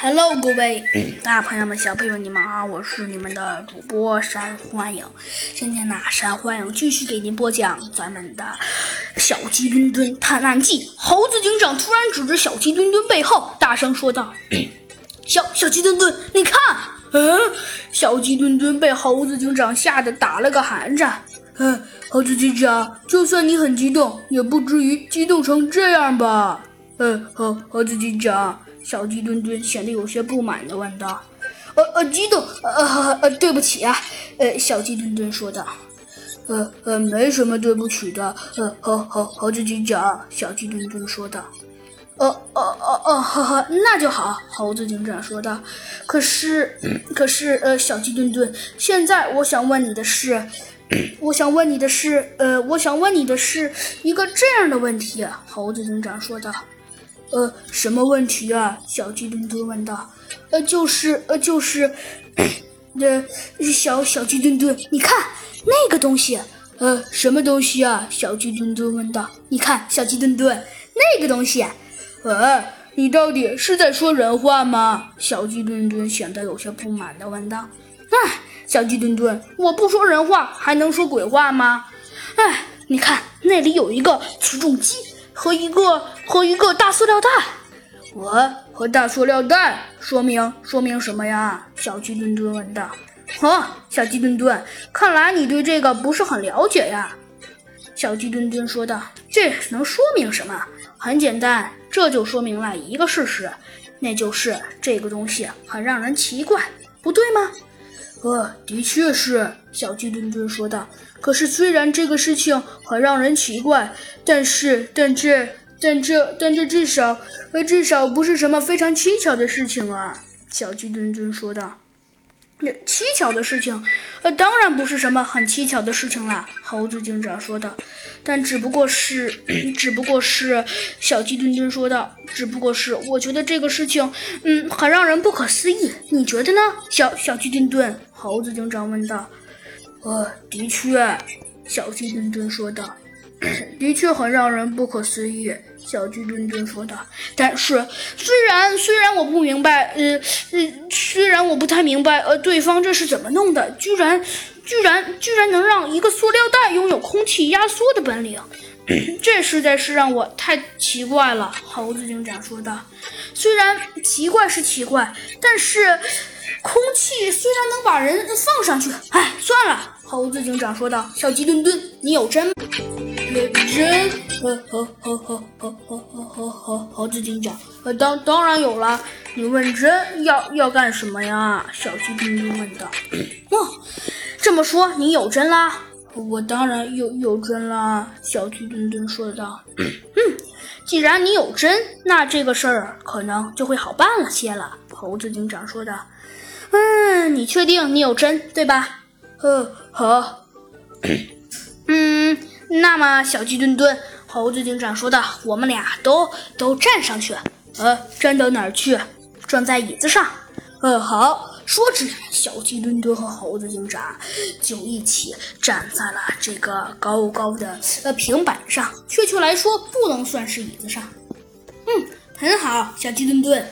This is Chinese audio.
Hello，各位大朋友们、小朋友们，你们好，我是你们的主播山欢迎。今天呢，山欢迎继续给您播讲咱们的《小鸡墩墩探案记》。猴子警长突然指着小鸡墩墩背后，大声说道：“小小鸡墩墩，你看！”嗯，小鸡墩墩被猴子警长吓得打了个寒颤。嗯，猴子警长，就算你很激动，也不至于激动成这样吧？嗯，猴猴子警长。小鸡墩墩显得有些不满地问道：“呃呃，激动，呃呃，对不起啊。”呃，小鸡墩墩说道：“呃呃，没什么对不起的。”呃，猴猴猴子警长，小鸡墩墩说道：“哦哦哦哦，呵呵，那就好。”猴子警长说道：“可是，可是，呃，小鸡墩墩，现在我想问你的是，我想问你的是，呃，我想问你的是一个这样的问题。”猴子警长说道。呃，什么问题啊？小鸡墩墩问道。呃，就是，呃，就是，呃，小小鸡墩墩，你看那个东西。呃，什么东西啊？小鸡墩墩问道。你看，小鸡墩墩，那个东西。呃，你到底是在说人话吗？小鸡墩墩显得有些不满的问道。哎，小鸡墩墩，我不说人话，还能说鬼话吗？哎，你看那里有一个起重机。和一个和一个大塑料袋，我和大塑料袋说明说明什么呀？小鸡墩墩问道。哦，小鸡墩墩，看来你对这个不是很了解呀。小鸡墩墩说道。这能说明什么？很简单，这就说明了一个事实，那就是这个东西很让人奇怪，不对吗？呃，的确是，小鸡墩墩说道。可是，虽然这个事情很让人奇怪，但是，但这，但这，但这至少，呃，至少不是什么非常蹊跷的事情啊！小鸡墩墩说道。那蹊跷的事情，呃，当然不是什么很蹊跷的事情啦。猴子警长说道。但只不过是，只不过是，小鸡墩墩说道。只不过是，我觉得这个事情，嗯，很让人不可思议。你觉得呢？小小鸡墩墩，猴子警长问道。呃，的确，小鸡墩墩说道。的确很让人不可思议，小鸡墩墩说道。但是，虽然虽然我不明白，呃呃，虽然我不太明白，呃，对方这是怎么弄的，居然居然居然能让一个塑料袋拥有空气压缩的本领，这实在是让我太奇怪了。猴子警长说道。虽然奇怪是奇怪，但是空气虽然能把人放上去，哎，算了。猴子警长说道。小鸡墩墩，你有针针？针？猴猴猴猴猴猴猴猴猴子警长，呃，当当然有了。你问针要要干什么呀？小鸡墩墩问道。哦，这么说你有针啦？我当然有有针啦。小鸡墩墩说道。嗯，既然你有针，那这个事儿可能就会好办了些了。猴子警长说道。嗯，你确定你有针对吧？呃，好。那么，小鸡墩墩，猴子警长说道：“我们俩都都站上去，呃，站到哪儿去？站在椅子上。呃，好。”说着，小鸡墩墩和猴子警长就一起站在了这个高高的呃平板上，确切来说，不能算是椅子上。嗯，很好，小鸡墩墩。